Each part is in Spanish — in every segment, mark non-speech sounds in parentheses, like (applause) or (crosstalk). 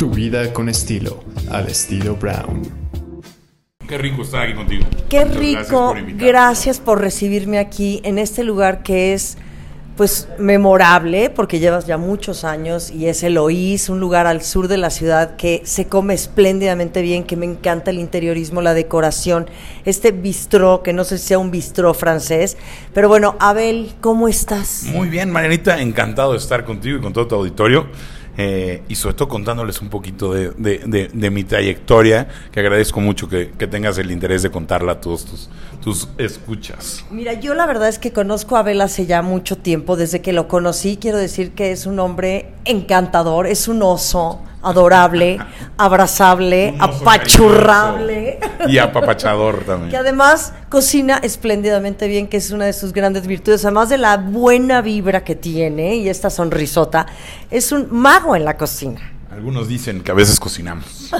Tu vida con estilo, al estilo Brown. Qué rico estar aquí contigo. Qué Muchas rico. Gracias por. Gracias por recibirme aquí en este lugar que es pues memorable porque llevas ya muchos años y es Eloís, un lugar al sur de la ciudad que se come espléndidamente bien, que me encanta el interiorismo, la decoración, este bistró, que no sé si sea un bistró francés, pero bueno, Abel, ¿cómo estás? Muy bien, Marianita, encantado de estar contigo y con todo tu auditorio. Eh, y sobre todo contándoles un poquito de, de- de- de mi trayectoria, que agradezco mucho que, que tengas el interés de contarla a todos tus, tus escuchas. Mira, yo la verdad es que conozco a Abel hace ya mucho tiempo, desde que lo conocí, quiero decir que es un hombre encantador, es un oso adorable, abrazable, apachurrable, Y apapachador también. que además cocina espléndidamente bien, que es una de sus grandes virtudes, además de la buena vibra que tiene y esta sonrisota, es un mago en la cocina. Algunos dicen que a veces cocinamos.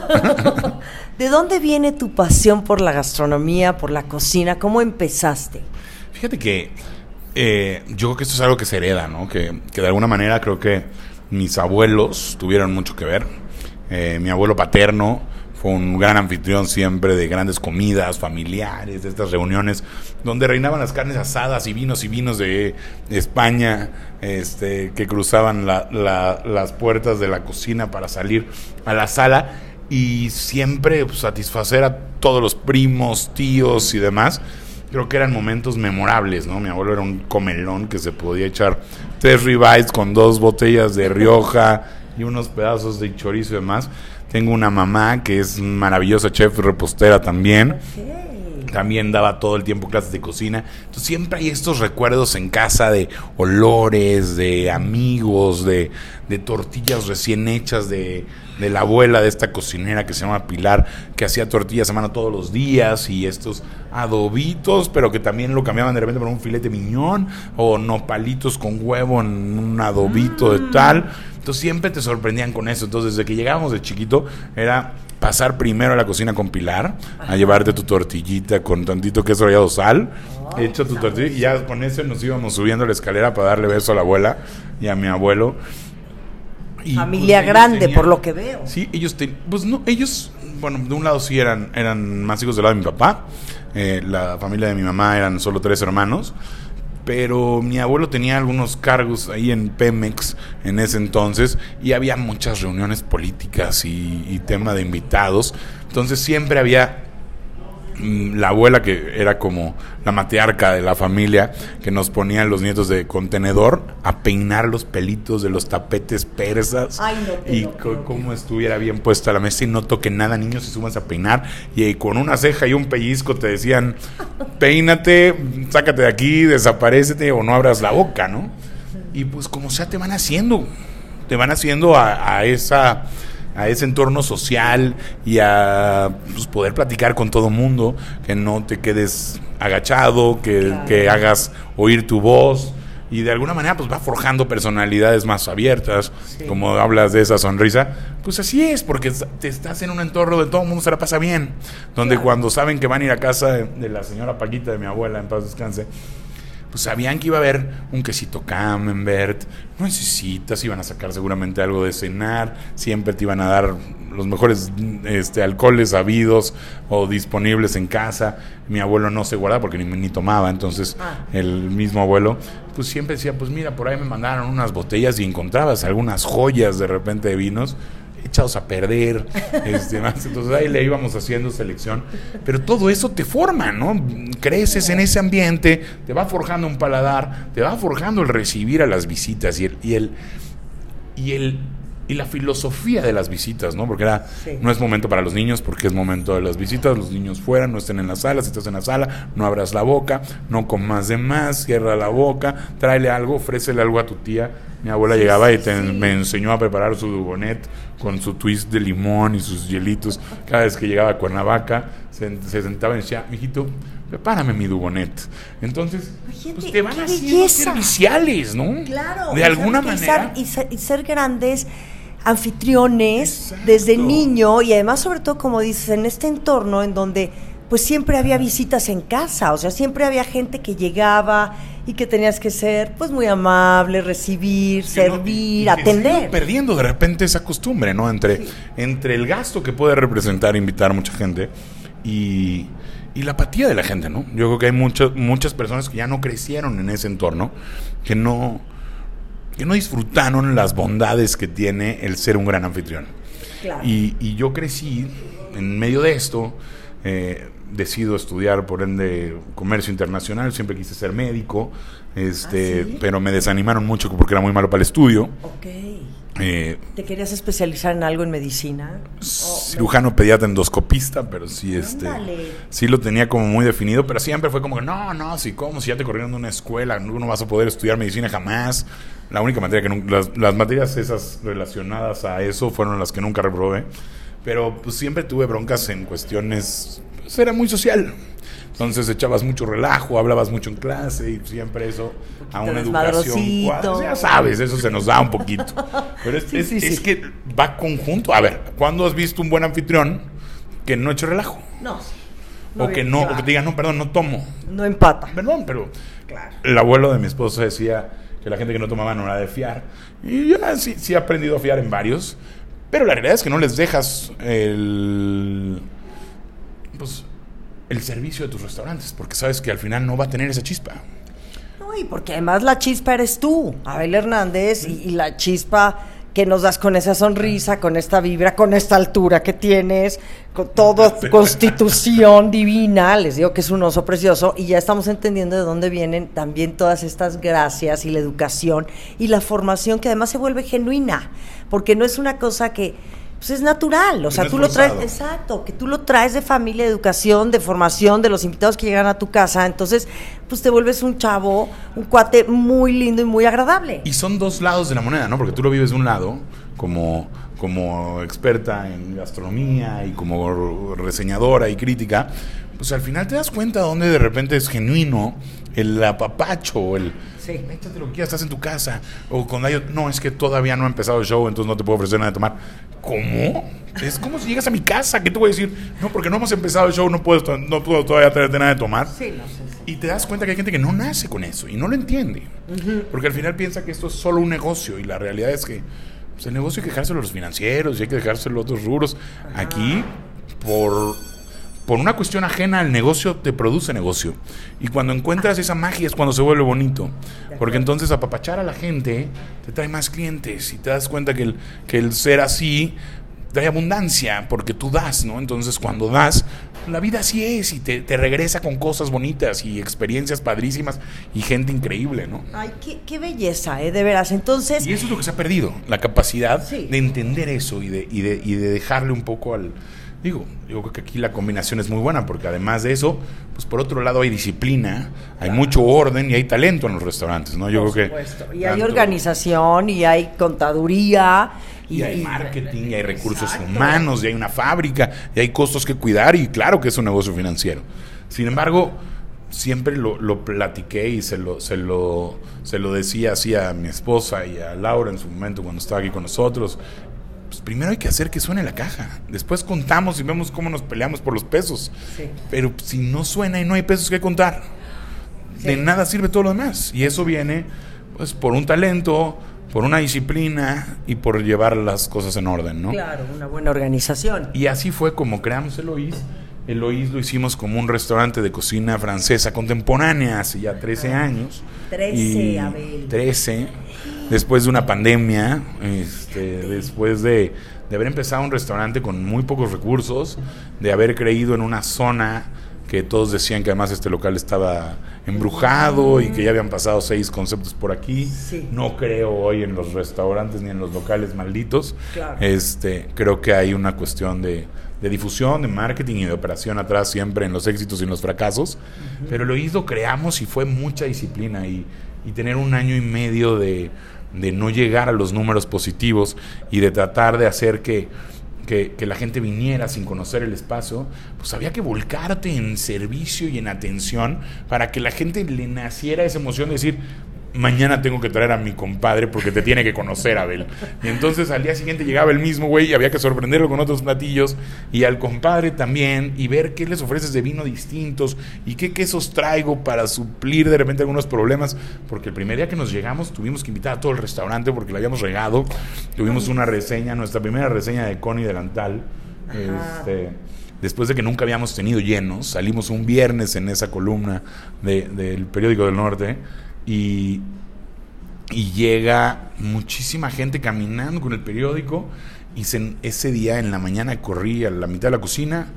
(laughs) ¿De dónde viene tu pasión por la gastronomía, por la cocina? ¿Cómo empezaste? Fíjate que eh, yo creo que esto es algo que se hereda, ¿no? Que, que de alguna manera creo que mis abuelos tuvieron mucho que ver. Eh, mi abuelo paterno fue un gran anfitrión siempre de grandes comidas familiares, de estas reuniones donde reinaban las carnes asadas y vinos y vinos de España este, que cruzaban la- la- las puertas de la cocina para salir a la sala y siempre pues, satisfacer a todos los primos, tíos y demás creo que eran momentos memorables, ¿no? Mi abuelo era un comelón que se podía echar tres ribeyes con dos botellas de Rioja y unos pedazos de chorizo y demás. Tengo una mamá que es maravillosa chef repostera también. También daba todo el tiempo clases de cocina. Entonces siempre hay estos recuerdos en casa de olores, de amigos, de, de tortillas recién hechas de, de la abuela de esta cocinera que se llama Pilar, que hacía tortillas a mano todos los días y estos adobitos, pero que también lo cambiaban de repente por un filete miñón o nopalitos con huevo en un adobito de tal. Entonces siempre te sorprendían con eso. Entonces desde que llegábamos de chiquito era pasar primero a la cocina con Pilar, a llevarte tu tortillita con tantito queso rallado sal, hecho tu tortilla y ya con eso nos íbamos subiendo la escalera para darle beso a la abuela y a mi abuelo. Y, Familia grande, tenían- por lo que veo. Sí, ellos, te- pues no, ellos, bueno, de un lado sí eran, eran más hijos del lado de mi papá, eh, la familia de mi mamá eran solo tres hermanos, pero mi abuelo tenía algunos cargos ahí en Pemex en ese entonces y había muchas reuniones políticas y, tema de invitados, entonces siempre había la abuela que era como la matriarca de la familia que nos ponía los nietos de contenedor a peinar los pelitos de los tapetes persas Ay, no te y lo co- creo. cómo estuviera bien puesta la mesa y no toque nada, niños, y subas a peinar y eh, con una ceja y un pellizco te decían, peínate, sácate de aquí, desaparecete o no abras la boca, ¿no? Y pues como sea te van haciendo, te van haciendo a, a esa a ese entorno social y a pues, poder platicar con todo mundo, que no te quedes agachado, que, que hagas oír tu voz. Y de alguna manera pues va forjando personalidades más abiertas, como hablas de esa sonrisa, pues así es, porque te estás en un entorno donde todo el mundo se la pasa bien, donde cuando saben que van a ir a casa de, de la señora Paquita, de mi abuela, en paz descanse, pues sabían que iba a haber un quesito camembert, no necesitas, iban a sacar seguramente algo de cenar, siempre te iban a dar los mejores este, alcoholes habidos o disponibles en casa. Mi abuelo no se guardaba porque ni, ni tomaba, entonces Ah. el mismo abuelo, pues siempre decía, pues mira, por ahí me mandaron unas botellas y encontrabas algunas joyas de repente de vinos echados a perder, (laughs) este, más. entonces ahí le íbamos haciendo selección, pero todo eso te forma, ¿no? Creces en ese ambiente, te va forjando un paladar, te va forjando el recibir a las visitas y el, y el, y el y la filosofía de las visitas, ¿no? Porque era, Sí. no es momento para los niños, porque es momento de las visitas, los niños fuera, no estén en la sala, si estás en la sala, no abras la boca, no comas de más, cierra la boca, tráele algo, ofrécele algo a tu tía. Mi abuela llegaba y te- me enseñó a preparar su dugonet con su twist de limón y sus hielitos. Cada vez que llegaba a Cuernavaca, se, se sentaba y decía, mijito, prepárame mi dugonet. Entonces, pues te van haciendo belleza. serviciales, ¿no? Claro. De alguna manera. Y ser, y ser grandes anfitriones Exacto. desde niño y además sobre todo como dices en este entorno en donde pues siempre había visitas en casa, o sea, siempre había gente que llegaba y que tenías que ser pues muy amable, recibir, servir, atender. perdiendo de repente esa costumbre, ¿no? Entre, entre el gasto que puede representar invitar a mucha gente y, y la apatía de la gente, ¿no? Yo creo que hay muchas muchas personas que ya no crecieron en ese entorno, que no, que no disfrutaron las bondades que tiene el ser un gran anfitrión. Claro. Y, y yo crecí en medio de esto, eh, decido estudiar por ende comercio internacional, siempre quise ser médico, este, ¿Ah, sí? pero me desanimaron mucho porque era muy malo para el estudio. Eh, ¿Te querías especializar en algo en medicina? cirujano pediatra endoscopista, pero sí, este, Ándale. sí lo tenía como muy definido, pero siempre fue como que no, no, sí, ¿cómo? Si ya te corrieron de una escuela, no vas a poder estudiar medicina jamás. La única materia que nunca, las, las materias esas relacionadas a eso fueron las que nunca reprobé, pero pues siempre tuve broncas en cuestiones, pues era muy social. Entonces echabas mucho relajo, hablabas mucho en clase y siempre eso a una educación. cuadra- Ya sabes, eso se nos da un poquito. Pero es, Sí, es- sí, es sí. que va conjunto. A ver, ¿cuándo has visto un buen anfitrión que no eche relajo? No. o que no, o que diga, no, perdón, no tomo. No empata. Perdón, pero Claro. el abuelo de mi esposa decía que la gente que no tomaba no era de fiar. Y yo ah, sí, sí he aprendido a fiar en varios. Pero la realidad es que no les dejas el. Pues. El servicio de tus restaurantes, porque sabes que al final no va a tener esa chispa. No, y porque además la chispa eres tú, Abel Hernández, y, y la chispa que nos das con esa sonrisa, con esta vibra, con esta altura que tienes, con toda tu constitución divina, les digo que es un oso precioso, y ya estamos entendiendo de dónde vienen también todas estas gracias y la educación y la formación que además se vuelve genuina, porque no es una cosa que pues es natural, o sea, no tú lo traes, exacto, que tú lo traes de familia, de educación, de formación, de los invitados que llegan a tu casa, entonces, pues te vuelves un chavo, un cuate muy lindo y muy agradable. Y son dos lados de la moneda, ¿no? Porque tú lo vives de un lado, como, como experta en gastronomía y como reseñadora y crítica, pues al final te das cuenta dónde de repente es genuino el apapacho, el... Sí. Échate lo que quieras, estás en tu casa. O cuando hay... No, es que todavía no ha empezado el show, entonces no te puedo ofrecer nada de tomar. ¿Cómo? Es como si llegas a mi casa, ¿qué te voy a decir? No, porque no hemos empezado el show, no puedo, no puedo todavía traerte nada de tomar. Sí, no sé. Y te das cuenta que hay gente que no nace con eso y no lo entiende. Porque al final piensa que esto es solo un negocio y la realidad es que pues, el negocio hay que dejárselo a los financieros y hay que dejárselo a otros rubros. Aquí, por, por una cuestión ajena al negocio, te produce negocio. Y cuando encuentras esa magia es cuando se vuelve bonito. Porque entonces apapachar a la gente te trae más clientes y te das cuenta que el, que el ser así trae abundancia porque tú das, ¿no? Entonces cuando das, la vida así es y te, te regresa con cosas bonitas y experiencias padrísimas y gente increíble, ¿no? Ay, qué, qué belleza, ¿eh? De veras. Entonces, Y eso es lo que se ha perdido, la capacidad Sí. de entender eso y de, y, de, y de dejarle un poco al... Digo, yo creo que aquí la combinación es muy buena porque además de eso, pues por otro lado hay disciplina, hay mucho orden y hay talento en los restaurantes, ¿no? Yo por creo que... supuesto. Y hay organización, y hay contaduría. Y hay marketing, y hay recursos Exacto. humanos, y hay una fábrica, y hay costos que cuidar, y claro que es un negocio financiero. Sin embargo, siempre lo, lo platiqué y se lo, se, lo, se lo decía así a mi esposa y a Laura en su momento cuando estaba aquí con nosotros. Pues primero hay que hacer que suene la caja. Después contamos y vemos cómo nos peleamos por los pesos. Sí. Pero si no suena y no hay pesos que contar, de nada sirve todo lo demás. Y eso viene pues por un talento, por una disciplina y por llevar las cosas en orden, ¿no? Claro, una buena organización. Y así fue como creamos Eloís. Eloís lo hicimos como un restaurante de cocina francesa contemporánea hace ya 13 años. 13, Y Abel. 13. Después de una pandemia, este, después de, de haber empezado un restaurante con muy pocos recursos, de haber creído en una zona que todos decían que además este local estaba embrujado y que ya habían pasado seis conceptos por aquí. Sí. No creo hoy en los restaurantes ni en los locales malditos. Claro. Este, creo que hay una cuestión de, de difusión, de marketing y de operación atrás siempre en los éxitos y en los fracasos. Pero lo hizo, creamos y fue mucha disciplina y, y tener un año y medio de, de no llegar a los números positivos y de tratar de hacer que, que, la gente viniera sin conocer el espacio, pues había que volcarte en servicio y en atención para que la gente le naciera esa emoción de decir, mañana tengo que traer a mi compadre porque te tiene que conocer, Abel. Y entonces al día siguiente llegaba el mismo güey y había que sorprenderlo con otros platillos y al compadre también y ver qué les ofreces de vino distintos y qué quesos traigo para suplir de repente algunos problemas, porque el primer día que nos llegamos tuvimos que invitar a todo el restaurante porque lo habíamos regado, tuvimos una reseña, nuestra primera reseña de Connie Delantal, este, después de que nunca habíamos tenido llenos, salimos un viernes en esa columna de- del periódico del norte y, y llega muchísima gente caminando con el periódico y se- ese día en la mañana corrí a la mitad de la cocina,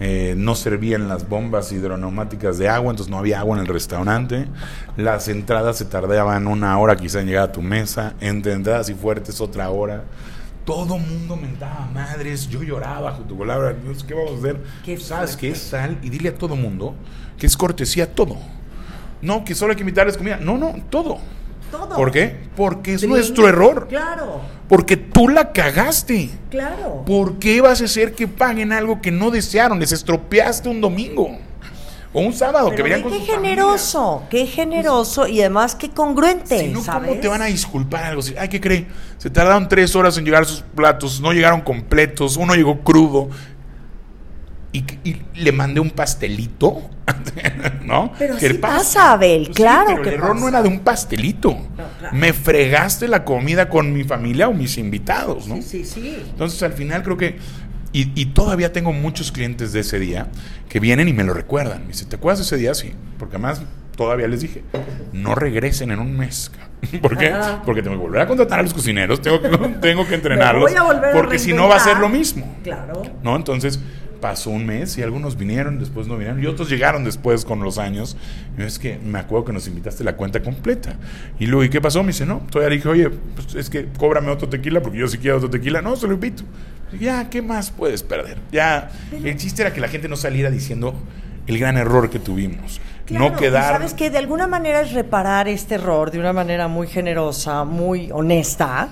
eh, no servían las bombas hidroneumáticas de agua, entonces no había agua en el restaurante, las entradas se tardaban una hora quizá en llegar a tu mesa, entre entradas y fuertes otra hora. Todo mundo mentaba madres, yo lloraba junto con Laura, ¿qué vamos a hacer? Qué ¿Sabes qué? Sal y dile a todo mundo que es cortesía todo. No, que solo hay que invitarles comida. No, no, todo. Todo. ¿Por qué? Porque es nuestro error. Claro, Porque tú la cagaste. claro. ¿Por qué vas a hacer que paguen algo que no desearon? Les estropeaste un domingo. O un sábado, que Pero venían ve con qué generoso, qué generoso y además qué congruente, familias. Si no, ¿sabes? ¿cómo te van a disculpar algo? Ay, ¿qué cree? Se tardaron tres horas en llegar sus platos, no llegaron completos, uno llegó crudo. Y, y le mandé un pastelito, (laughs) ¿no? Pero ¿Qué sí pasa, Abel, claro pero que el error no era de un pastelito. claro. Me fregaste la comida con mi familia o mis invitados, ¿no? Sí, sí, sí. Entonces al final creo que... Y, y todavía tengo muchos clientes de ese día que vienen y me lo recuerdan. Me dicen, ¿te acuerdas de ese día? Sí. Porque además todavía les dije, no regresen en un mes. (laughs) ¿Por qué? Ajá. Porque tengo que volver a contratar a los cocineros, tengo que, (laughs) tengo que entrenarlos. voy a volver a porque si no va a ser lo mismo. Claro. ¿No? Entonces pasó un mes y algunos vinieron, después no vinieron y otros llegaron después con los años. Y es que me acuerdo que nos invitaste la cuenta completa. Y luego, ¿y qué pasó? Me dice, no, todavía dije, oye, pues es que cóbrame otro tequila porque yo sí quiero otro tequila. No, se lo invito. Y ya, ¿qué más puedes perder? Ya, el chiste era que la gente no saliera diciendo el gran error que tuvimos. Claro, no quedar... sabes que de alguna manera es reparar este error de una manera muy generosa, muy honesta,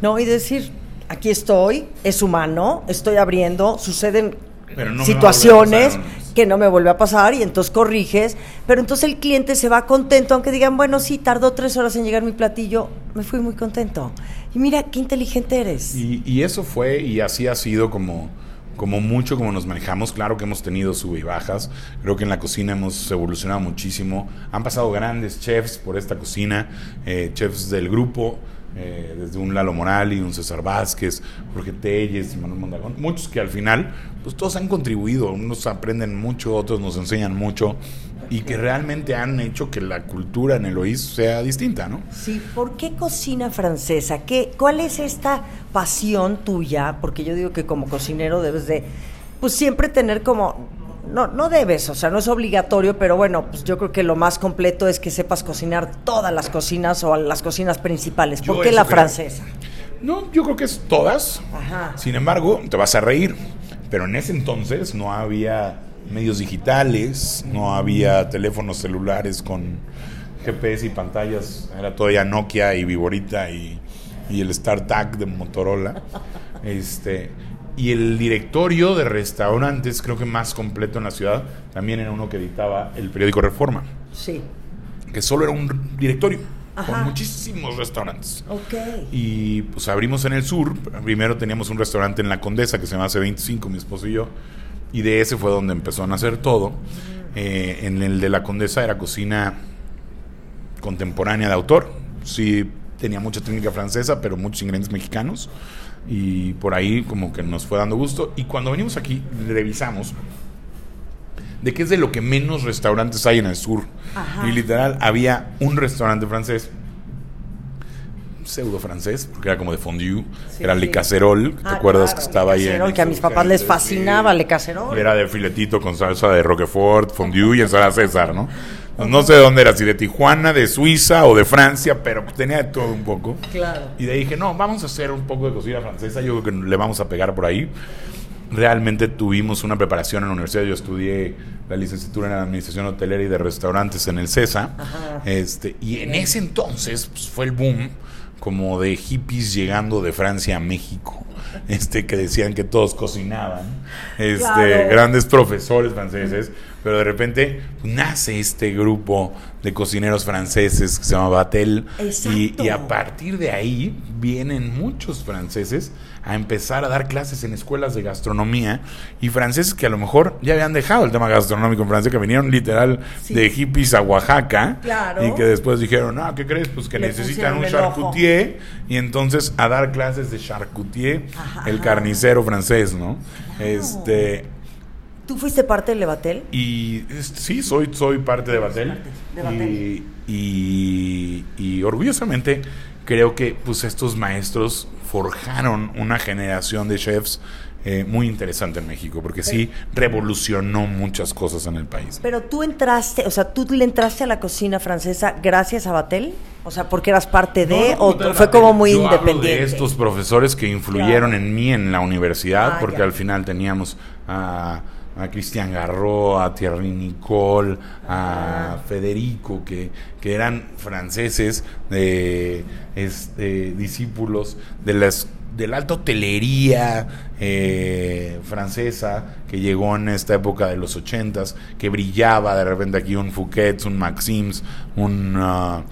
¿no? Y decir, aquí estoy, es humano, estoy abriendo, suceden Pero no me va a situaciones que no me vuelve a pasar y entonces corriges, pero entonces el cliente se va contento, aunque digan, bueno, sí, tardó tres horas en llegar mi platillo, me fui muy contento. Y mira, qué inteligente eres. Y, y eso fue y así ha sido como, como mucho como nos manejamos. Claro que hemos tenido sub y bajas. Creo que en la cocina hemos evolucionado muchísimo. Han pasado grandes chefs por esta cocina, eh, chefs del grupo. Eh, desde un Lalo Morali, un César Vázquez, Jorge Telles, Manuel Mondagón, muchos que al final, pues todos han contribuido, unos aprenden mucho, otros nos enseñan mucho y que realmente han hecho que la cultura en Eloís sea distinta, ¿no? Sí, ¿por qué cocina francesa? ¿Qué, ¿Cuál es esta pasión tuya? Porque yo digo que como cocinero debes de, pues siempre tener como, no, no debes, o sea, no es obligatorio, pero bueno, pues yo creo que lo más completo es que sepas cocinar todas las cocinas o las cocinas principales. Yo ¿Por qué la creo. francesa? No, yo creo que es todas. Ajá. Sin embargo, te vas a reír. Pero en ese entonces no había medios digitales, no había teléfonos celulares con GPS y pantallas. Era todavía Nokia y Viborita y, y el StarTAC de Motorola. (laughs) Este, y el directorio de restaurantes, creo que más completo en la ciudad, también era uno que editaba el periódico Reforma, Sí. que solo era un directorio Ajá. con muchísimos restaurantes. Ok. Y pues abrimos en el sur. Primero teníamos un restaurante en la Condesa que se llama C25, mi esposo y yo. Y de ese fue donde empezó a nacer todo. Eh, en el de la Condesa era cocina contemporánea de autor. Sí, tenía mucha técnica francesa, pero muchos ingredientes mexicanos. Y por ahí como que nos fue dando gusto. Y cuando venimos aquí, revisamos de qué es de lo que menos restaurantes hay en el sur. Ajá. Y literal, había un restaurante francés pseudo francés, porque era como de fondue, Sí, era sí. Le Cacerol, ¿te Ah, acuerdas claro, que estaba ahí? en que a mis papás les fascinaba Le Cacerol. Era de filetito con salsa de Roquefort, fondue y ensalada César, ¿no? Pues no sé de dónde era, si de Tijuana, de Suiza o de Francia, pero pues tenía de todo un poco. Claro. Y de ahí dije, no, vamos a hacer un poco de cocina francesa, yo creo que le vamos a pegar por ahí. Realmente tuvimos una preparación en la universidad, yo estudié la licenciatura en Administración Hotelera y de Restaurantes en el CESA, Ajá. este, y en ese entonces pues, fue el boom como de hippies llegando de Francia a México, este, que decían que todos cocinaban, este, Claro. grandes profesores franceses, pero de repente nace este grupo de cocineros franceses que se llama Batel y, a partir de ahí vienen muchos franceses a empezar a dar clases en escuelas de gastronomía y franceses que a lo mejor ya habían dejado el tema gastronómico en Francia, que vinieron literal Sí. de hippies a Oaxaca Claro. y que después dijeron, ah, ¿qué crees? Pues que Le necesitan un charcutier y entonces a dar clases de charcutier, Ajá. el carnicero francés, ¿no? Este ¿Tú fuiste parte del Levatel? y es- sí, soy, soy parte de Batel. de Batel. Y, y- y orgullosamente creo que pues estos maestros forjaron una generación de chefs eh, muy interesante en México, porque sí revolucionó muchas cosas en el país. Pero tú entraste, o sea, tú le entraste a la cocina francesa gracias a Batel, o sea, porque eras parte de, No, no, o fue como muy yo hablo independiente. de estos profesores que influyeron Claro. en mí en la universidad, Ah, porque ya. al final teníamos a, a Cristian Garro, a Thierry Nicole, a Ah. Federico, que, que eran franceses, de, este, discípulos de las de la alta hotelería eh, francesa que llegó en esta época de los ochentas, que brillaba de repente aquí un Fouquet, un Maxims, un ah,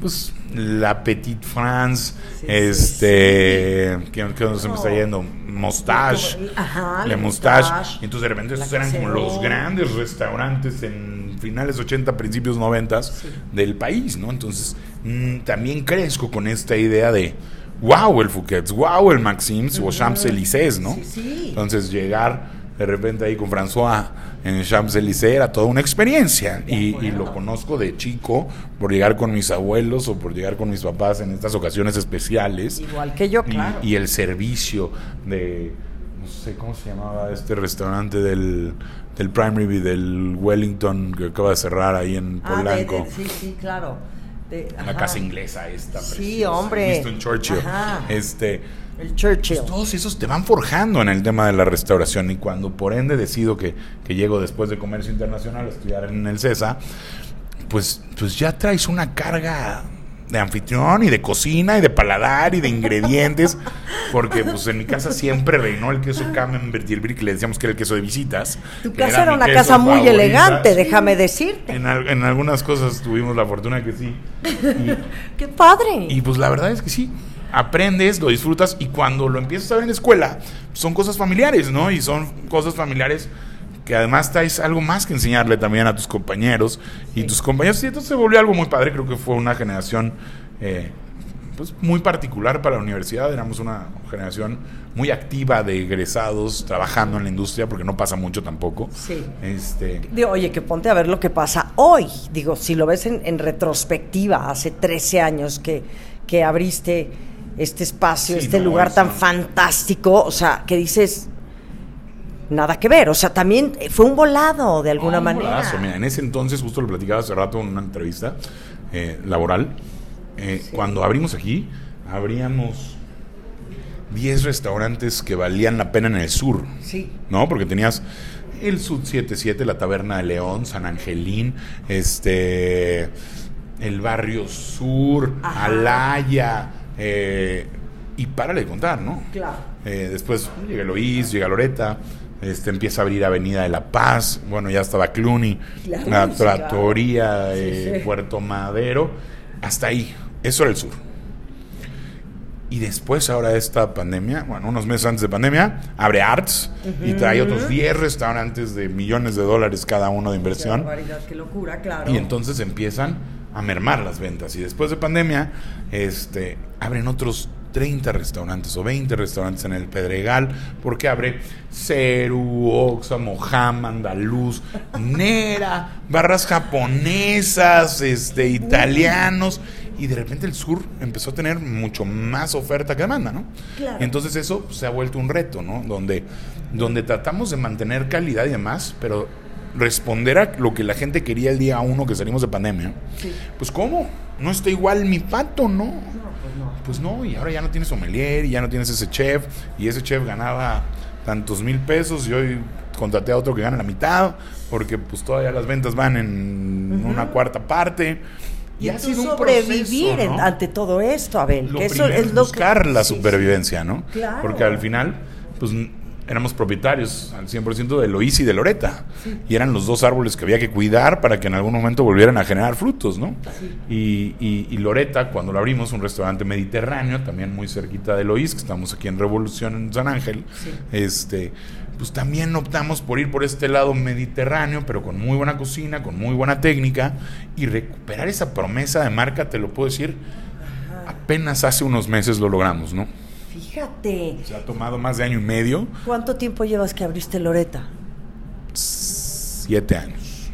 pues la Petite France, Sí, sí, este que, que se me está No. yendo Moustache, Ajá, Le y entonces de repente esos eran como los grandes restaurantes en finales 80, principios 90 Sí. del país, ¿no? Entonces mm, también crezco con esta idea de wow el Fouquet, wow el Maxims o Champs-Élysées, ¿no? Sí, sí. Entonces llegar de repente ahí con François en Champs-Élysées era toda una experiencia y, y lo conozco de chico por llegar con mis abuelos o por llegar con mis papás en estas ocasiones especiales Igual que yo, y, claro. y el servicio de no sé cómo se llamaba este restaurante del, del Prime Rib del Wellington que acaba de cerrar ahí en Ah, de- Polanco de- sí, sí, claro. De- la ajá. casa inglesa esta Sí, hombre. Winston Churchill Ajá. este El Churchill. pues todos esos te van forjando en el tema de la restauración y cuando por ende decido que, que llego después de comercio internacional a estudiar en el CESA, pues, pues ya traes una carga de anfitrión y de cocina y de paladar y de ingredientes, (laughs) porque pues en mi casa siempre reinó el queso camembert y el que le decíamos que era el queso de visitas. Tu casa era una casa muy favorita. elegante, déjame decirte. En, al- en algunas cosas tuvimos la fortuna que sí. Y, (laughs) ¡Qué padre! y pues la verdad es que sí, aprendes, lo disfrutas y cuando lo empiezas a ver en la escuela, son cosas familiares, ¿no? Y son cosas familiares que además traes algo más que enseñarle también a tus compañeros y tus compañeros. Y entonces se volvió algo muy padre, creo que fue una generación eh, pues muy particular para la universidad, éramos una generación muy activa de egresados trabajando en la industria, porque no pasa mucho tampoco. Sí. Este, Digo, oye, que ponte a ver lo que pasa hoy. Digo, si lo ves en, en retrospectiva, hace 13 años que, que abriste este espacio, Sí, este no, lugar tan fantástico, o sea, que dices, nada que ver. O sea, también fue un volado de alguna Un manera. mira, en ese entonces, justo lo platicaba hace rato en una entrevista eh, laboral, eh, cuando abrimos aquí, abríamos 10 restaurantes que valían la pena en el sur, Sí. ¿no? Porque tenías el Sud 77, la Taberna de León, San Angelín, este, el Barrio Sur, Ajá. Alaya, eh, y párale de contar, ¿no? Claro. Eh, después llega Eloís, llega Loreta, este, empieza a abrir Avenida de la Paz, bueno, ya estaba Claro, la claro. Sí, eh, sí. Puerto Madero, hasta ahí, eso era el sur. Y después, ahora esta pandemia, bueno, unos meses antes de pandemia, abre Arts y trae otros 10 restaurantes de millones de dólares cada uno de Qué inversión. barbaridad, qué locura, claro. Y entonces empiezan a mermar las ventas. Y después de pandemia, este, abren otros 30 restaurantes o 20 restaurantes en el Pedregal, porque abre Ceru, Oxa, Mojama, Andaluz, Nera, barras japonesas, este, italianos. Y de repente el sur empezó a tener mucho más oferta que demanda, ¿no? Claro. Entonces eso se ha vuelto un reto, ¿no? Donde, donde tratamos de mantener calidad y demás, pero responder a lo que la gente quería el día uno que salimos de pandemia. Sí. Pues ¿cómo? No está igual mi pato, ¿no? No, pues no. Pues no, y ahora ya no tienes sommelier, y ya no tienes ese chef, y ese chef ganaba tantos mil pesos, y hoy contraté a otro que gana la mitad, porque pues todavía las ventas van en una cuarta parte. Y, ha un sobrevivir proceso, en- ¿no? ante todo esto, Abel. Lo que eso es lo buscar que, la sí, supervivencia, ¿no? Claro. Porque al final, pues éramos propietarios al 100% de Loís y de Loreta. Y eran los dos árboles que había que cuidar para que en algún momento volvieran a generar frutos, ¿no? Y, y, y, Loreta, cuando lo abrimos, un restaurante mediterráneo, también muy cerquita de Loís, que estamos aquí en Revolución, en San Ángel, este, pues también optamos por ir por este lado mediterráneo, pero con muy buena cocina, con muy buena técnica, y recuperar esa promesa de marca, te lo puedo decir, apenas hace unos meses lo logramos, ¿no? Fíjate. Se ha tomado más de año y medio. ¿Cuánto tiempo llevas que abriste Loreta? Siete años.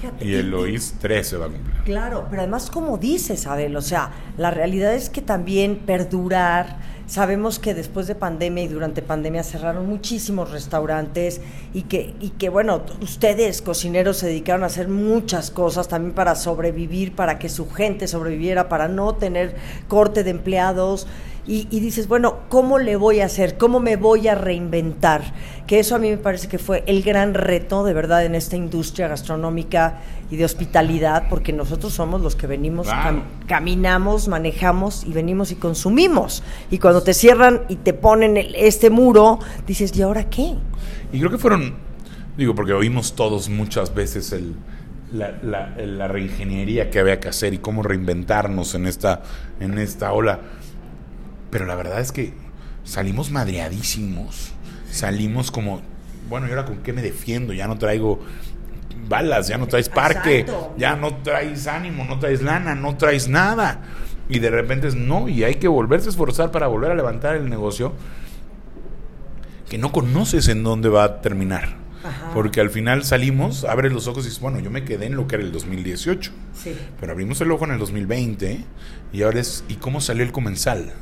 Fíjate. Y el Loís 13 va a cumplir. Claro, pero además como dices, Abel, o sea, la realidad es que también perdurar, sabemos que después de pandemia y durante pandemia cerraron muchísimos restaurantes y que, y que bueno, ustedes cocineros se dedicaron a hacer muchas cosas también para sobrevivir, para que su gente sobreviviera, para no tener corte de empleados y, dices, bueno, ¿cómo le voy a hacer? ¿Cómo me voy a reinventar? Que eso a mí me parece que fue el gran reto, de verdad, en esta industria gastronómica y de hospitalidad, porque nosotros somos los que venimos, caminamos, manejamos y venimos y consumimos. Y cuando te cierran y te ponen este muro, dices, ¿y ahora qué? Y creo que fueron, digo, porque oímos todos muchas veces el... La, la, la, reingeniería que había que hacer y cómo reinventarnos en esta, en esta ola. Pero la verdad es que salimos madreadísimos. Salimos como, bueno, ¿y ahora con qué me defiendo? Ya no traigo balas, ya no traes parque, ya no traes ánimo, no traes lana, no traes nada. Y de repente es no, y hay que volverse a esforzar para volver a levantar el negocio que no conoces en dónde va a terminar. Porque al final salimos, abres los ojos y dices, bueno, yo me quedé en lo que era el 2018. Pero abrimos el ojo en el 2020 y ahora es, ¿y cómo salió el comensal?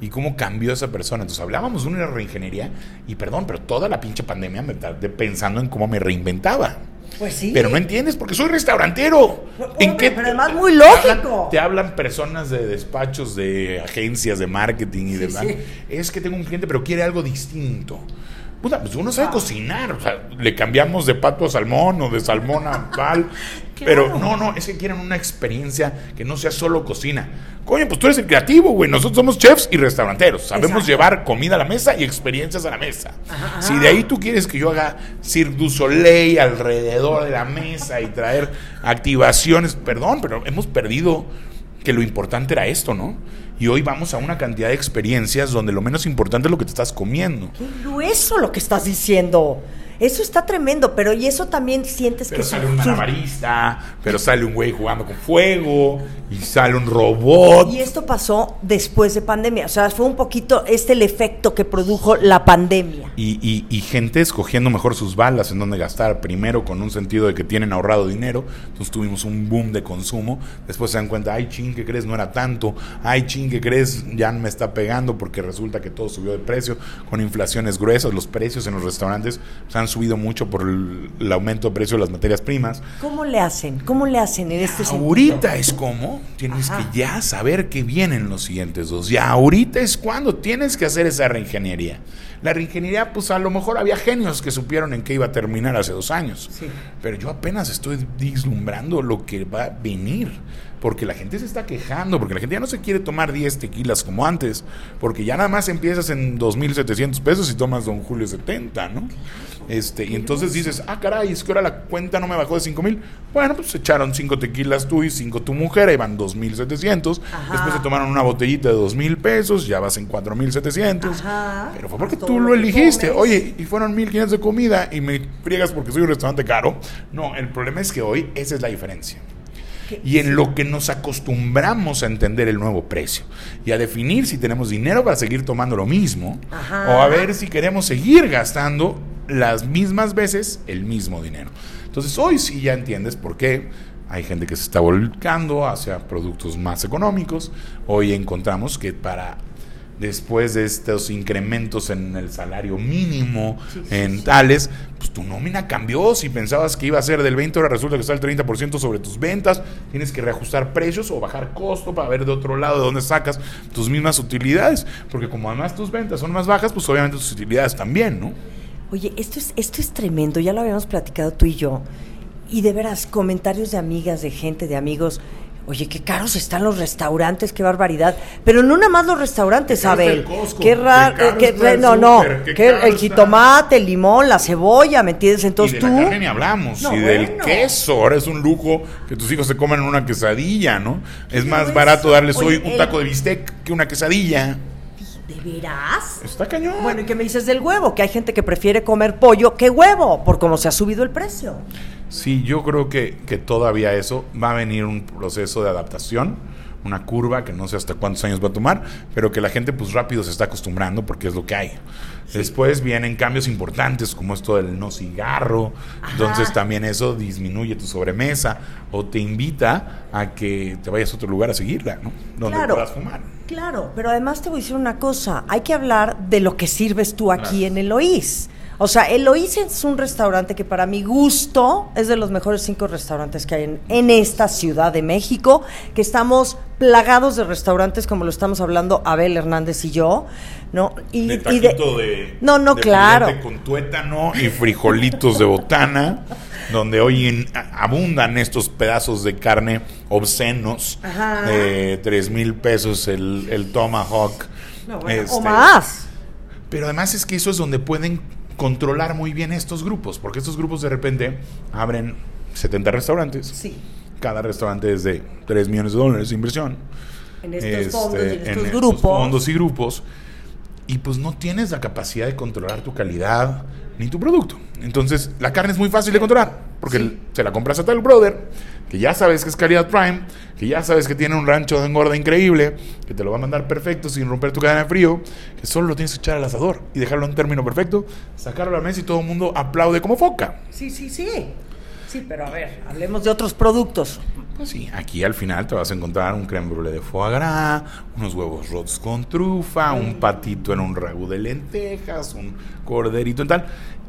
Y cómo cambió esa persona. Entonces hablábamos de una reingeniería y perdón, pero toda la pinche pandemia me tardé pensando en cómo me reinventaba. Pues sí. Pero no entiendes porque soy restaurantero. ¿En qué? Pero además muy lógico. Te hablan, personas de despachos, de agencias de marketing y demás. Es que tengo un cliente pero quiere algo distinto. Puta, pues uno sabe ah. cocinar. O sea, le cambiamos de pato a salmón o de salmón a (laughs) pal. Pero no, no, es que quieren una experiencia que no sea solo cocina. Coño, pues tú eres el creativo, güey. Nosotros somos chefs y restauranteros. Sabemos llevar comida a la mesa y experiencias a la mesa. Si de ahí tú quieres que yo haga Cirque du Soleil alrededor de la mesa y traer activaciones, perdón, pero hemos perdido que lo importante era esto, ¿no? Y hoy vamos a una cantidad de experiencias donde lo menos importante es lo que te estás comiendo. Qué grueso lo que estás diciendo. Eso está tremendo, pero y eso también sientes pero que... sale un malabarista, pero sale un güey jugando con fuego, y sale un robot. Y esto pasó después de pandemia, o sea, fue un poquito este el efecto que produjo la pandemia. Y, y, y gente escogiendo mejor sus balas en donde gastar, primero con un sentido de que tienen ahorrado dinero, entonces tuvimos un boom de consumo, después se dan cuenta, ay ching, ¿qué crees? No era tanto, ay ching, ¿qué crees? Ya me está pegando porque resulta que todo subió de precio, con inflaciones gruesas, los precios en los restaurantes se han subido mucho por el, aumento de precio de las materias primas. ¿Cómo le hacen? ¿Cómo le hacen en este sentido? Ahorita es como tienes que ya saber qué vienen los siguientes dos. Ya ahorita es cuando tienes que hacer esa reingeniería. La reingeniería, pues a lo mejor había genios que supieron en qué iba a terminar hace dos años. Pero yo apenas estoy vislumbrando lo que va a venir porque la gente se está quejando, porque la gente ya no se quiere tomar 10 tequilas como antes, porque ya nada más empiezas en 2.700 pesos y tomas Don Julio 70, ¿no? Este, y entonces dices, ah, caray, es que ahora la cuenta no me bajó de 5.000. Bueno, pues echaron 5 tequilas tú y 5 tu mujer, ahí van 2.700. Después se tomaron una botellita de 2.000 pesos, ya vas en 4.700. Pero fue porque tú lo eligiste. Oye, y fueron 1.500 de comida y me friegas porque soy un restaurante caro. No, el problema es que hoy esa es la diferencia y en lo que nos acostumbramos a entender el nuevo precio y a definir si tenemos dinero para seguir tomando lo mismo o a ver si queremos seguir gastando las mismas veces el mismo dinero. Entonces hoy sí ya entiendes por qué hay gente que se está volcando hacia productos más económicos. Hoy encontramos que para después de estos incrementos en el salario mínimo, en tales, pues tu nómina cambió. Si pensabas que iba a ser del 20, ahora resulta que está el 30% sobre tus ventas. Tienes que reajustar precios o bajar costo para ver de otro lado de dónde sacas tus mismas utilidades. Porque como además tus ventas son más bajas, pues obviamente tus utilidades también, ¿no? Oye, esto es, esto es tremendo, ya lo habíamos platicado tú y yo. Y de veras, comentarios de amigas, de gente, de amigos Oye, qué caros están los restaurantes, qué barbaridad. Pero no nada más los restaurantes, Qué Abel. Qué raro. qué el no, no. qué el jitomate, el limón, la cebolla, ¿me entiendes? Entonces y de tú. la carne ni hablamos. No, y del queso. Ahora es un lujo que tus hijos se coman en una quesadilla, ¿no? Es más barato darles Oye, hoy un el- taco de bistec que una quesadilla. ¿De veras? Está cañón. Bueno, ¿y qué me dices del huevo? Que hay gente que prefiere comer pollo que huevo, por cómo se ha subido el precio. Sí, yo creo que, que todavía eso va a venir un proceso de adaptación, una curva que no sé hasta cuántos años va a tomar, pero que la gente pues rápido se está acostumbrando porque es lo que hay. Después vienen cambios importantes como esto del no cigarro, entonces también eso disminuye tu sobremesa o te invita a que te vayas a otro lugar a seguirla, ¿no? Donde Claro. puedas fumar. Claro, pero además te voy a decir una cosa, hay que hablar de lo que sirves tú aquí en Eloís. O sea, Eloís es un restaurante que para mi gusto es de los mejores cinco restaurantes que hay en, en esta Ciudad de México, que estamos plagados de restaurantes como lo estamos hablando Abel Hernández y yo, ¿no? Y, de y de- No, no, de claro. con tuétano y frijolitos de botana, donde hoy en- abundan estos pedazos de carne obscenos, Ajá. de tres mil pesos el, el tomahawk. No, bueno, o este, más. Pero además es que eso es donde pueden controlar muy bien estos grupos, porque estos grupos de repente abren 70 restaurantes. Sí. Cada restaurante es de 3 millones de dólares de inversión En estos este, fondos y en estos grupos. fondos y grupos y pues no tienes la capacidad de controlar tu calidad ni tu producto. Entonces, la carne es muy fácil de controlar porque Sí. se la compras a tal brother que ya sabes que es calidad prime, que ya sabes que tiene un rancho de engorda increíble, que te lo va a mandar perfecto sin romper tu cadena de frío, que solo lo tienes que echar al asador y dejarlo en término perfecto, sacarlo a la mesa y todo el mundo aplaude como foca. Sí, sí, sí. Sí, pero a ver, hablemos de otros productos. Pues sí, aquí al final te vas a encontrar un creme brulee de foie gras, unos huevos rotos con trufa, un patito en un ragú de lentejas, un corderito y tal.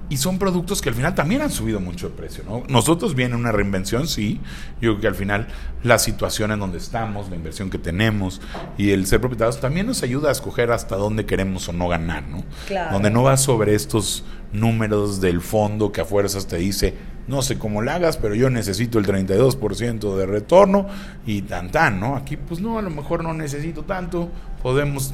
Y son productos que al final también han subido mucho de precio, ¿no? Nosotros viene una reinvención, sí. Yo creo que al final la situación en donde estamos, la inversión que tenemos y el ser propietarios también nos ayuda a escoger hasta dónde queremos o no ganar, ¿no? Claro. Donde no va sobre estos números del fondo que a fuerzas te dice, no sé cómo la hagas, pero yo necesito el 32% de retorno y tan tan, ¿no? Aquí pues no, a lo mejor no necesito tanto, podemos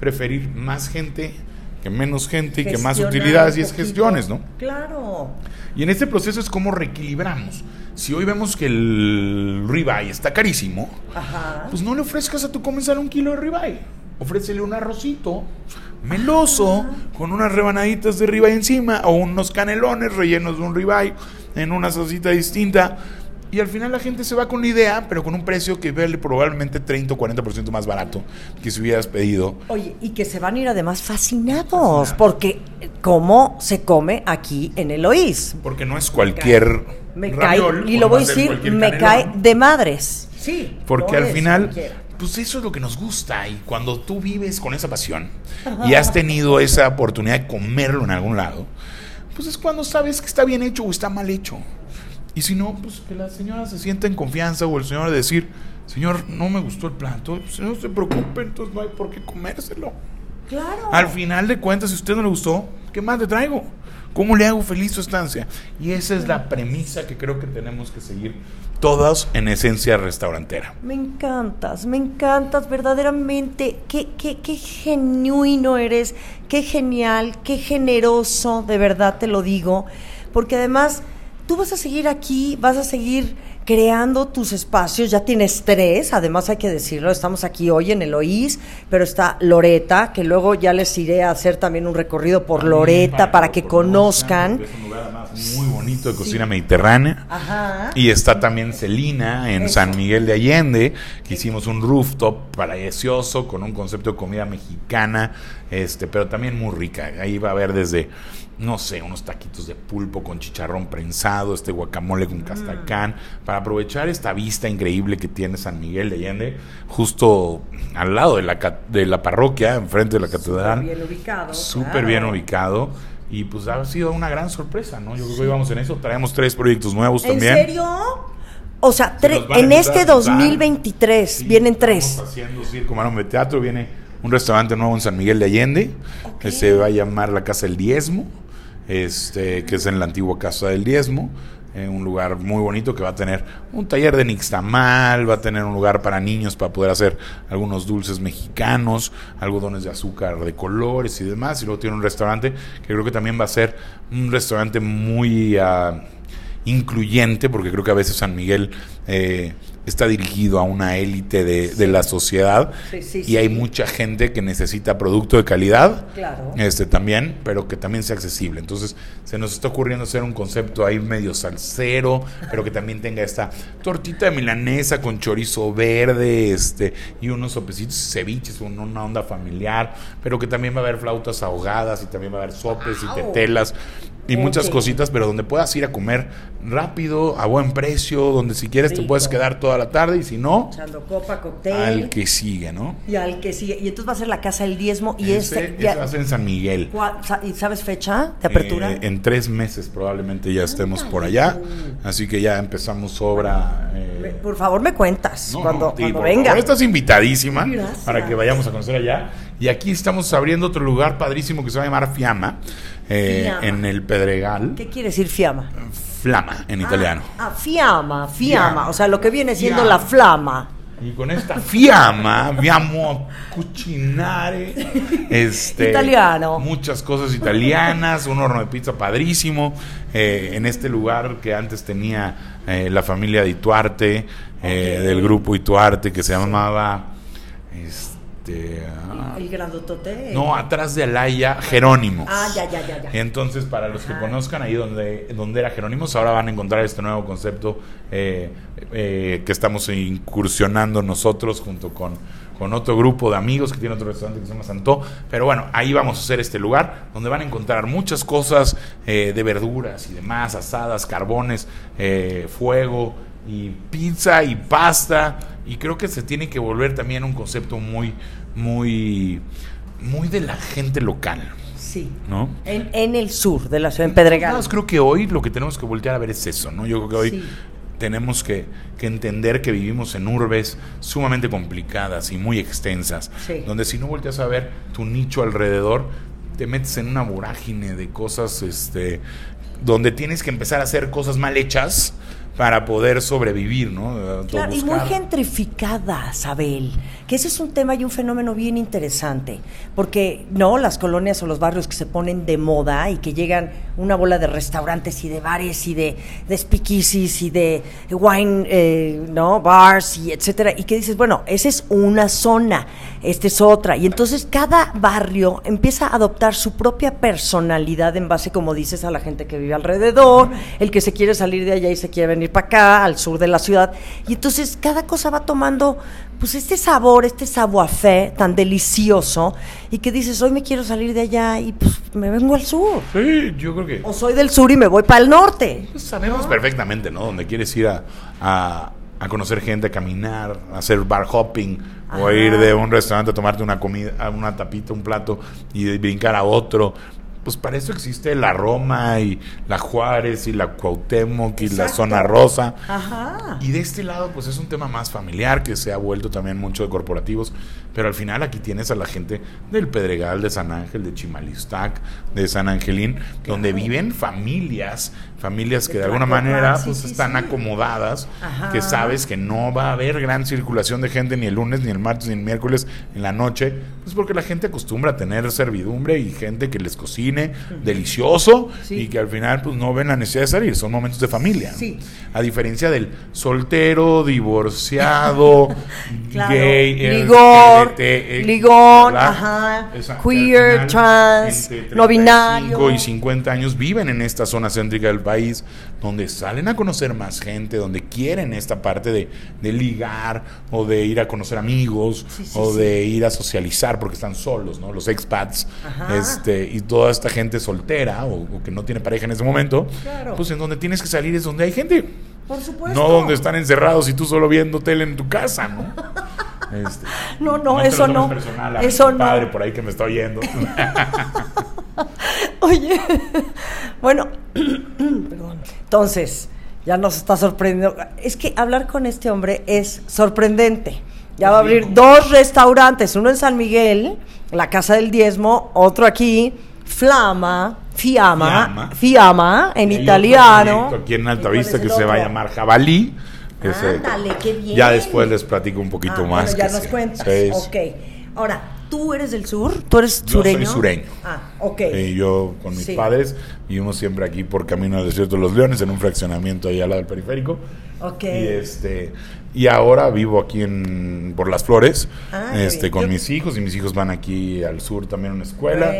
preferir más gente que menos gente y que más utilidades y es gestiones, ¿no? Claro. Y en este proceso es como reequilibramos. Si hoy vemos que el ribeye está carísimo, Ajá. pues no le ofrezcas a tu comensal un kilo de ribeye. Ofrécele un arrocito meloso con unas rebanaditas de ribeye encima o unos canelones rellenos de un ribeye en una salsita distinta. Y al final la gente se va con la idea, pero con un precio que vale probablemente 30 o 40% más barato que si hubieras pedido. Oye, y que se van a ir además fascinados, porque eh, cómo se come aquí en Eloís. Porque no es cualquier Me cae, y lo voy a decir, me cae de madres. Sí. Porque al final, cualquiera. pues eso es lo que nos gusta. Y cuando tú vives con esa pasión y (laughs) has tenido esa oportunidad de comerlo en algún lado, pues es cuando sabes que está bien hecho o está mal hecho. Y si no, pues que la señora se sienta en confianza o el señor de decir, señor, no me gustó el plato, pues, no se preocupe, entonces no hay por qué comérselo. Claro. Al final de cuentas, si a usted no le gustó, ¿qué más le traigo? ¿Cómo le hago feliz su estancia? Y esa es la premisa que creo que tenemos que seguir todas en esencia restaurantera. Me encantas, me encantas verdaderamente. Qué, qué, qué genuino eres, qué genial, qué generoso, de verdad te lo digo. Porque además, tú vas a seguir aquí, vas a seguir creando tus espacios, ya tienes tres, además hay que decirlo, estamos aquí hoy en Eloís, pero está Loreta, que luego ya les iré a hacer también un recorrido por Loreta para, que conozcan. Es un lugar además muy bonito de cocina mediterránea. Ajá. Y está también Celina en Eso. San Miguel de Allende, que hicimos un rooftop precioso con un concepto de comida mexicana, este, pero también muy rica. Ahí va a haber desde, no sé, unos taquitos de pulpo con chicharrón prensado, este guacamole con castacán, para aprovechar esta vista increíble que tiene San Miguel de Allende, justo al lado de la, de la parroquia, enfrente de la catedral. bien ubicado. Súper claro. bien ubicado. Y pues ha sido una gran sorpresa, ¿no? Yo creo que hoy vamos en eso. Traemos tres proyectos nuevos ¿En también. serio? O sea, Se en este a juntar. 2023 Sí, vienen estamos tres. haciendo Circo Teatro. Viene un restaurante nuevo en San Miguel de Allende. Que se va a llamar la Casa del Diezmo. Este, que es en la antigua Casa del Diezmo. eh, un lugar muy bonito que va a tener un taller de nixtamal, va a tener un lugar para niños para poder hacer algunos dulces mexicanos, algodones de azúcar de colores y demás. Y luego tiene un restaurante que creo que también va a ser un restaurante muy... ah, incluyente, porque creo que a veces San Miguel eh, está dirigido a una élite de, de la sociedad Sí, sí, y hay mucha gente que necesita producto de calidad Claro. este también, pero que también sea accesible. Entonces, se nos está ocurriendo hacer un concepto ahí medio salsero, pero que también tenga esta tortita de milanesa con chorizo verde, este, y unos sopecitos, ceviches, un- una onda familiar, pero que también va a haber flautas ahogadas y también va a haber sopes y tetelas y muchas Ok. cositas, pero donde puedas ir a comer rápido, a buen precio, donde si quieres te Rico. puedes quedar toda la tarde y si no, Echando copa, cóctel. al que sigue, ¿no? Y al que sigue. Y entonces va a ser la casa del diezmo. Y Ese- este. ya- va a ser en San Miguel. ¿cuál- sa- ¿Y sabes fecha de apertura? Eh, en tres meses probablemente ya estemos por allá. Así que ya empezamos obra. eh, Por favor, me cuentas no, cuando, no, sí, cuando por venga. favor, estás invitadísima Gracias. para que vayamos a conocer allá. Y aquí estamos abriendo otro lugar padrísimo que se va a llamar Fiamma, eh, Fiamma. en el Pedregal. ¿Qué quiere decir fiamma? Flama en italiano. Ah, ah, fiamma, fiamma. Fiamma. O sea, lo que viene siendo Fiamma. la flama. Y con esta fiamma abbiamo a cucinare (laughs) este, Italiano. muchas cosas italianas, un horno de pizza padrísimo, eh, en este lugar que antes tenía eh, la familia de Ituarte, eh, del grupo Ituarte, que se llamaba, este, ah, El grandotote. no, atrás de Alaya, Jerónimos. Ah, ya, ya, ya, ya. Entonces, para los que Ajá. conozcan ahí donde, donde era Jerónimos, ahora van a encontrar este nuevo concepto eh, eh, que estamos incursionando nosotros junto con, con otro grupo de amigos que tiene otro restaurante que se llama Santó. Pero bueno, ahí vamos a hacer este lugar donde van a encontrar muchas cosas eh, de verduras y demás, asadas, carbones, eh, fuego y pizza y pasta. Y creo que se tiene que volver también un concepto muy, muy, muy de la gente local, Sí. ¿no? En, en el sur de la ciudad, en Pedregal. Más creo que hoy lo que tenemos que voltear a ver es eso, ¿no? Yo creo que hoy Sí. tenemos que, que entender que vivimos en urbes sumamente complicadas y muy extensas, Sí. donde si no volteas a ver tu nicho alrededor, te metes en una vorágine de cosas, este, donde tienes que empezar a hacer cosas mal hechas para poder sobrevivir, ¿no? Claro, y muy gentrificada, Sabel, ese es un tema y un fenómeno bien interesante, porque no las colonias o los barrios que se ponen de moda y que llegan una bola de restaurantes y de bares y de, de speakeasies y de wine, eh, no, bars y etcétera, y que dices, bueno, esa es una zona, esta es otra, y entonces cada barrio empieza a adoptar su propia personalidad en base, como dices, a la gente que vive alrededor, el que se quiere salir de allá y se quiere venir para acá, al sur de la ciudad. Y entonces cada cosa va tomando pues este sabor, este savoir tan delicioso y que dices, hoy me quiero salir de allá y pues me vengo al sur. Sí, yo creo que... O soy del sur y me voy para el norte. Pues sabemos perfectamente, ¿no? Donde quieres ir a, a- a conocer gente, a caminar, a hacer bar hopping, o Ajá. ir de un restaurante a tomarte una comida, a una tapita, un plato y brincar a otro. Pues para eso existe la Roma y la Juárez y la Cuauhtémoc y la. Zona Rosa. Ajá. Y de este lado, pues es un tema más familiar que se ha vuelto también mucho de corporativos. Pero al final aquí tienes a la gente del Pedregal, de San Ángel, de Chimalistac, de San Angelín, donde viven familias, familias que De de alguna manera sí, pues sí, están sí. acomodadas, Ajá. que sabes que no va a haber gran circulación de gente ni el lunes, ni el martes, ni el miércoles en la noche, pues porque la gente acostumbra a tener servidumbre y gente que les cocine delicioso y que al final pues no ven la necesidad de salir, son momentos de familia. A diferencia del soltero, divorciado, (laughs) Claro. gay, Ligón, ajá, queer, final, trans, no 35 binario. y 50 años viven en esta zona céntrica del país, donde salen a conocer más gente, donde quieren esta parte de, de ligar o de ir a conocer amigos Sí, sí, o de ir a socializar porque están solos, ¿no? Los expats Ajá. este, y toda esta gente soltera o, o que no tiene pareja en ese momento, Claro. pues en donde tienes que salir es donde hay gente. Por supuesto. No donde están encerrados y tú solo viendo tele en tu casa, ¿no? (laughs) Este, (laughs) No, no, eso no. personal, Eso mi no. padre por ahí que me está oyendo. (laughs) (laughs) Oye, bueno, (clears throat) perdón. Entonces, ya nos está sorprendiendo. Es que hablar con este hombre es sorprendente. Ya va a abrir dos restaurantes, uno en San Miguel, la Casa del Diezmo, otro aquí, Flama, Fiamma, Fiamma. Fiamma, en italiano. Aquí en ¿Y cuál Altavista que se va a llamar Jabalí. Ándale, qué bien. Ya después les platico un poquito Ah, más. bueno, ya que nos cuentas. Ok. Ahora, ¿tú eres del sur? ¿Tú eres Yo soy sureño? sureño. Ah, ok. Y yo con mis Sí. padres vivimos siempre aquí por Camino al Desierto de los Leones, en un fraccionamiento ahí al lado del periférico. Ok. Y este y ahora vivo aquí en por las Flores, Ah, este bien. con Yo- mis hijos y mis hijos van aquí al sur también a una escuela.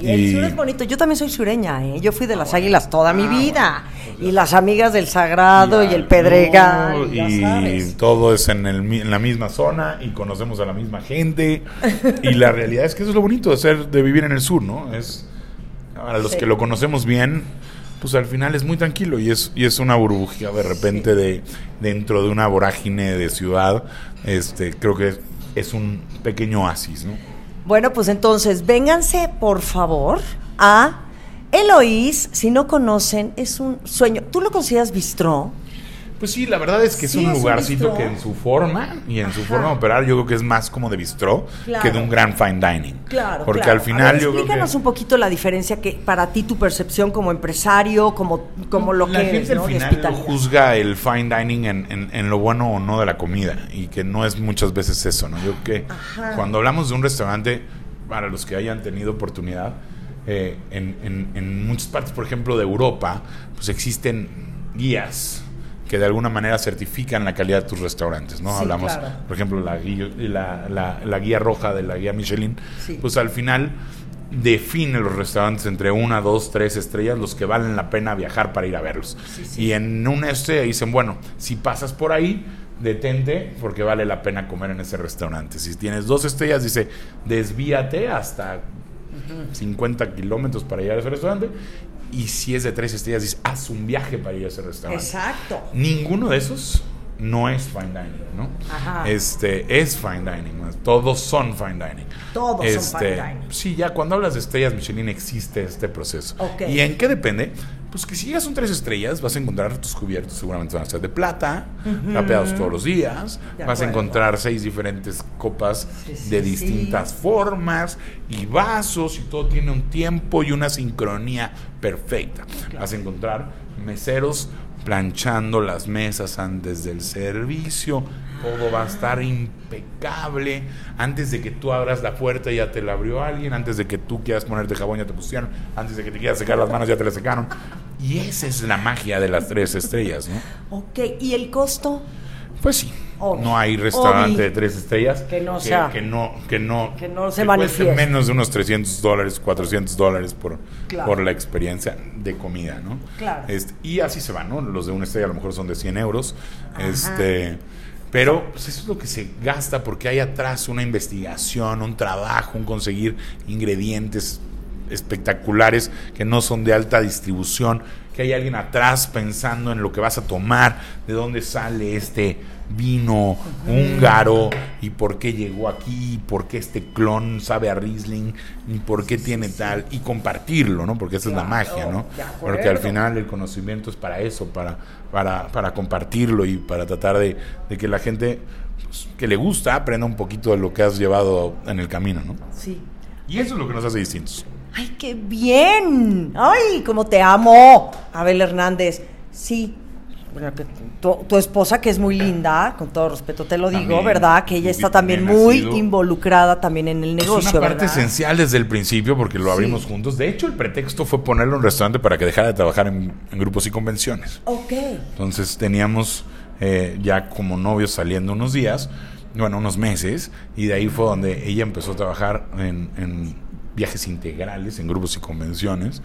Y, el sur es bonito. Yo también soy sureña, ¿eh? Yo Ah, fui de las águilas toda mi vida. Y las amigas del Sagrado y, el Pedregal. y todo es en, el, en la misma zona y conocemos a la misma gente (laughs) y la realidad es que eso es lo bonito de ser de vivir en el sur no es a los Sí. que lo conocemos bien pues al final es muy tranquilo y es y es una burbujía de repente de dentro de una vorágine de ciudad este creo que es, es un pequeño oasis no Bueno, pues entonces, vénganse, por favor, a Eloís. Si no conocen, es un sueño. ¿Tú lo consideras bistró? Pues sí, la verdad es que Sí, es un es lugarcito que en su forma y en su forma de operar yo creo que es más como de bistró Claro. que de un gran fine dining. Claro. Porque claro. al final ver, yo creo explícanos que un poquito la diferencia que para ti tu percepción como empresario, como, como lo la que gente eres, al ¿no? Final juzga el fine dining en, en- en lo bueno o no de la comida y que no es muchas veces eso, ¿no? Yo creo que Ajá. cuando hablamos de un restaurante, para los que hayan tenido oportunidad, eh, en, en- en muchas partes, por ejemplo, de Europa, pues existen guías que de alguna manera certifican la calidad de tus restaurantes, ¿no? Sí, Hablamos, claro. por ejemplo, la, guía- la, la- la guía roja de la guía Michelin, Sí. pues al final define los restaurantes entre una, dos, tres estrellas, los que valen la pena viajar para ir a verlos. Sí. Y en una estrella dicen, bueno, si pasas por ahí, detente porque vale la pena comer en ese restaurante. Si tienes dos estrellas, dice, desvíate hasta 50 kilómetros para llegar a ese restaurante. Y si es de tres estrellas, dice, haz un viaje para ir a ese restaurante. Exacto. Ninguno de esos no es fine dining, ¿no? Ajá. Este es fine dining, todos son fine dining. Todos son Este, fine dining. Sí, ya cuando hablas de estrellas Michelin existe este proceso. ¿Y en qué depende? Pues que si llegas a un tres estrellas, vas a encontrar tus cubiertos, seguramente van a ser de plata, rapeados todos los días, De vas a encontrar seis diferentes copas Sí, sí, de sí. distintas formas y vasos y todo tiene un tiempo y una sincronía perfecta. Vas a encontrar meseros planchando las mesas antes del servicio, todo va a estar impecable. Antes de que tú abras la puerta ya te la abrió alguien, antes de que tú quieras ponerte jabón ya te pusieron, antes de que te quieras secar las manos ya te las secaron. Y esa es la magia de las tres estrellas, ¿no? Ok, ¿y el costo? Pues sí. Obvio. No hay restaurante Obvio. de tres estrellas Que no sea- que no que no que no se manifieste. menos de unos 300 dólares, 400 dólares por, Claro. por la experiencia de comida, ¿no? Claro. Este, y así se van, ¿no? Los de una estrella a lo mejor son de 100 euros. Este, pero pues, eso es lo que se gasta porque hay atrás una investigación, un trabajo, un conseguir ingredientes espectaculares que no son de alta distribución, que hay alguien atrás pensando en lo que vas a tomar, de dónde sale este vino húngaro y por qué llegó aquí, y por qué este clon sabe a Riesling y por qué tiene tal y compartirlo, ¿no? Porque esa es la magia, ¿no? Porque al final el conocimiento es para eso, para para, para compartirlo y para tratar de, de que la gente pues, que le gusta aprenda un poquito de lo que has llevado en el camino, ¿no? Sí. Y eso es lo que nos hace distintos. ¡Ay, qué bien! ¡Ay, cómo te amo! Abel Hernández. Sí. Tu, tu esposa, que es muy linda, con todo respeto te lo digo, También, ¿verdad? Que ella está también muy sido- involucrada también en el negocio, es una parte ¿verdad? esencial desde el principio porque lo abrimos Sí. juntos. De hecho, el pretexto fue ponerlo en un restaurante para que dejara de trabajar en, en grupos y convenciones. Ok. Entonces teníamos eh, ya como novios saliendo unos días, bueno, unos meses, y de ahí fue donde ella empezó a trabajar en, en viajes integrales, en grupos y convenciones,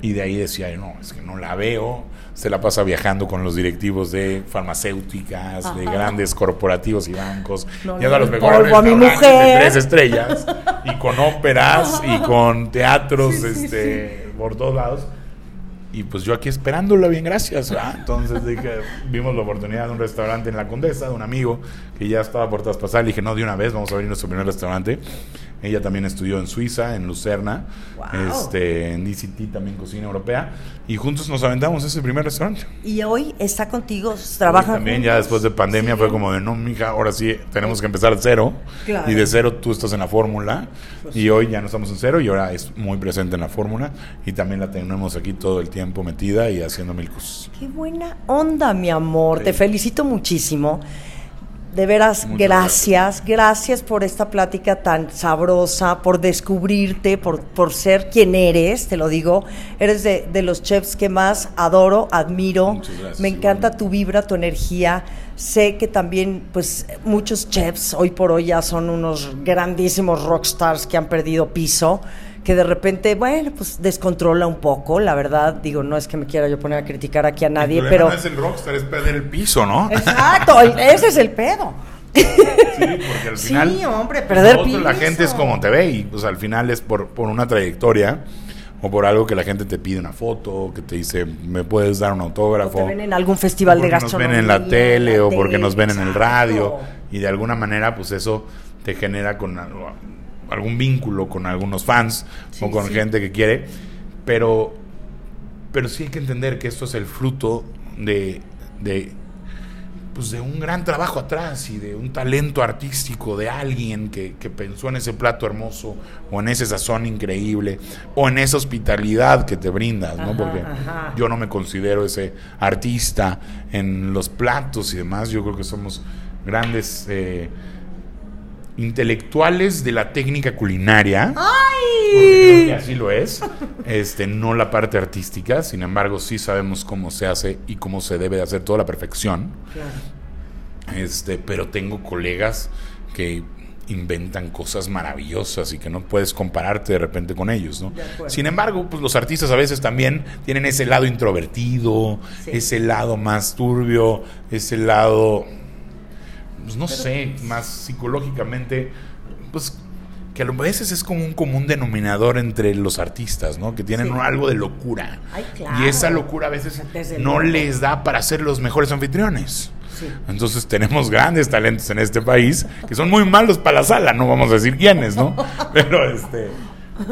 y de ahí decía, no, es que no la veo, se la pasa viajando con los directivos de farmacéuticas, de Ajá. grandes corporativos y bancos, No yendo a los mejores a mi mujer. de tres estrellas, y con óperas, (laughs) y con teatros, este, por todos lados. Y pues yo aquí esperándola, bien, gracias. ¿verdad? Entonces dije, vimos la oportunidad de un restaurante en La Condesa, de un amigo que ya estaba por traspasar. Le dije, no, de una vez, vamos a abrir nuestro primer restaurante. Ella también estudió en Suiza, en Lucerna, Wow. este, en DCT también cocina europea. Y juntos nos aventamos ese primer restaurante. Y hoy está contigo, Hoy trabajan También ya juntos? después de pandemia Sí. fue como de, no, mija, ahora sí tenemos que empezar de cero. Claro. Y de cero tú estás en la fórmula. Pues y hoy ya no estamos en cero y ahora es muy presente en la fórmula. Y también la tenemos aquí todo el tiempo metida y haciendo mil cosas. Qué buena onda, mi amor. Sí. Te felicito muchísimo. De veras, Muchas gracias. gracias. por esta plática tan sabrosa, por descubrirte, por, por ser quien eres, te lo digo. Eres de, de los chefs que más adoro, admiro. Muchas gracias, Me encanta igualmente. tu vibra, tu energía. Sé que también, pues, muchos chefs hoy por hoy ya son unos grandísimos rockstars que han perdido piso, que de repente, bueno, pues descontrola un poco, la verdad. Digo, no es que me quiera yo poner a criticar aquí a nadie, el pero... no es el rockstar, es perder el piso, ¿no? Exacto, ese es el pedo. Sí, porque al (laughs) Sí, final. hombre, perder lo otro, La piso. gente es como te ve y pues al final es por, por una trayectoria o por algo que la gente te pide una foto, que te dice, ¿me puedes dar un O autógrafo? te ven en algún festival de porque nos gastronomía. ven en la tele la o porque tele, nos ven en el radio y de alguna manera pues eso te genera con algo- algún vínculo con algunos fans Sí, o con sí. gente que quiere, pero pero sí hay que entender que esto es el fruto de, de pues de un gran trabajo atrás y de un talento artístico de alguien que, que pensó en ese plato hermoso o en ese sazón increíble o en esa hospitalidad que te brindas, ¿no? Ajá, Porque ajá. yo no me considero ese artista en los platos y demás, yo creo que somos grandes eh, intelectuales de la técnica culinaria. Porque creo que así lo es. Este, no la parte artística, sin embargo, sí sabemos cómo se hace y cómo se debe de hacer toda la perfección. Este, pero tengo colegas que inventan cosas maravillosas y que no puedes compararte de repente con ellos, ¿no? Sin embargo, pues los artistas a veces también tienen ese lado introvertido, Sí. ese lado más turbio, ese lado pues no sé, más psicológicamente, pues que a veces es como un común denominador entre los artistas, ¿no? Que tienen Sí. algo de locura. Ay, claro. Y esa locura a veces Desde no luego. les da para ser los mejores anfitriones. Sí. Entonces tenemos grandes talentos en este país que son muy malos para la sala, no vamos a decir quiénes, ¿no? (laughs) Pero este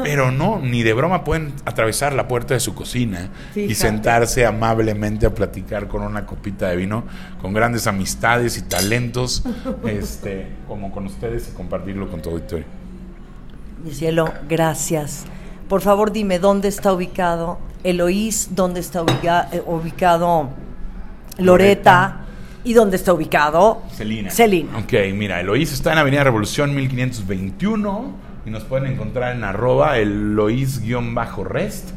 pero no, ni de broma pueden atravesar la puerta de su cocina y sentarse amablemente a platicar con una copita de vino, con grandes amistades y talentos, (laughs) este, como con ustedes y compartirlo con tu auditorio. Mi cielo, gracias. Por favor, dime dónde está ubicado Eloís, dónde está ubica- eh, ubicado Loreta y dónde está ubicado Celina. Celina. Ok, mira, Eloís está en Avenida Revolución 1521 y nos pueden encontrar en arroba Eloís-rest.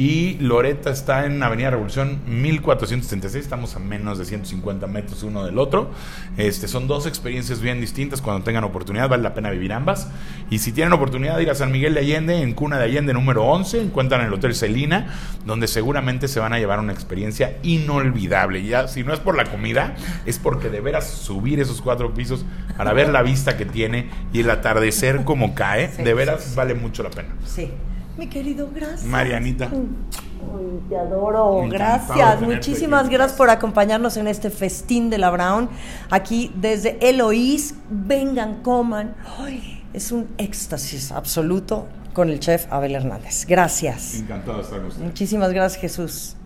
Y Loreta está en Avenida Revolución 1436, estamos a menos de 150 metros uno del otro. Este, son dos experiencias bien distintas, cuando tengan oportunidad vale la pena vivir ambas. Y si tienen oportunidad de ir a San Miguel de Allende, en Cuna de Allende número 11, encuentran el Hotel Celina, donde seguramente se van a llevar una experiencia inolvidable. Ya, si no es por la comida, es porque de veras subir esos cuatro pisos para ver la vista que tiene y el atardecer como cae, Sí, de veras sí, sí. vale mucho la pena. Sí. Mi querido, gracias. Marianita. Ay, te adoro, gracias. Muchísimas gracias por acompañarnos en este festín de la Brown. Aquí desde Eloís, vengan, coman. Ay, es un éxtasis absoluto con el chef Abel Hernández. Gracias. Encantado de estar con ustedes. Muchísimas gracias, Jesús.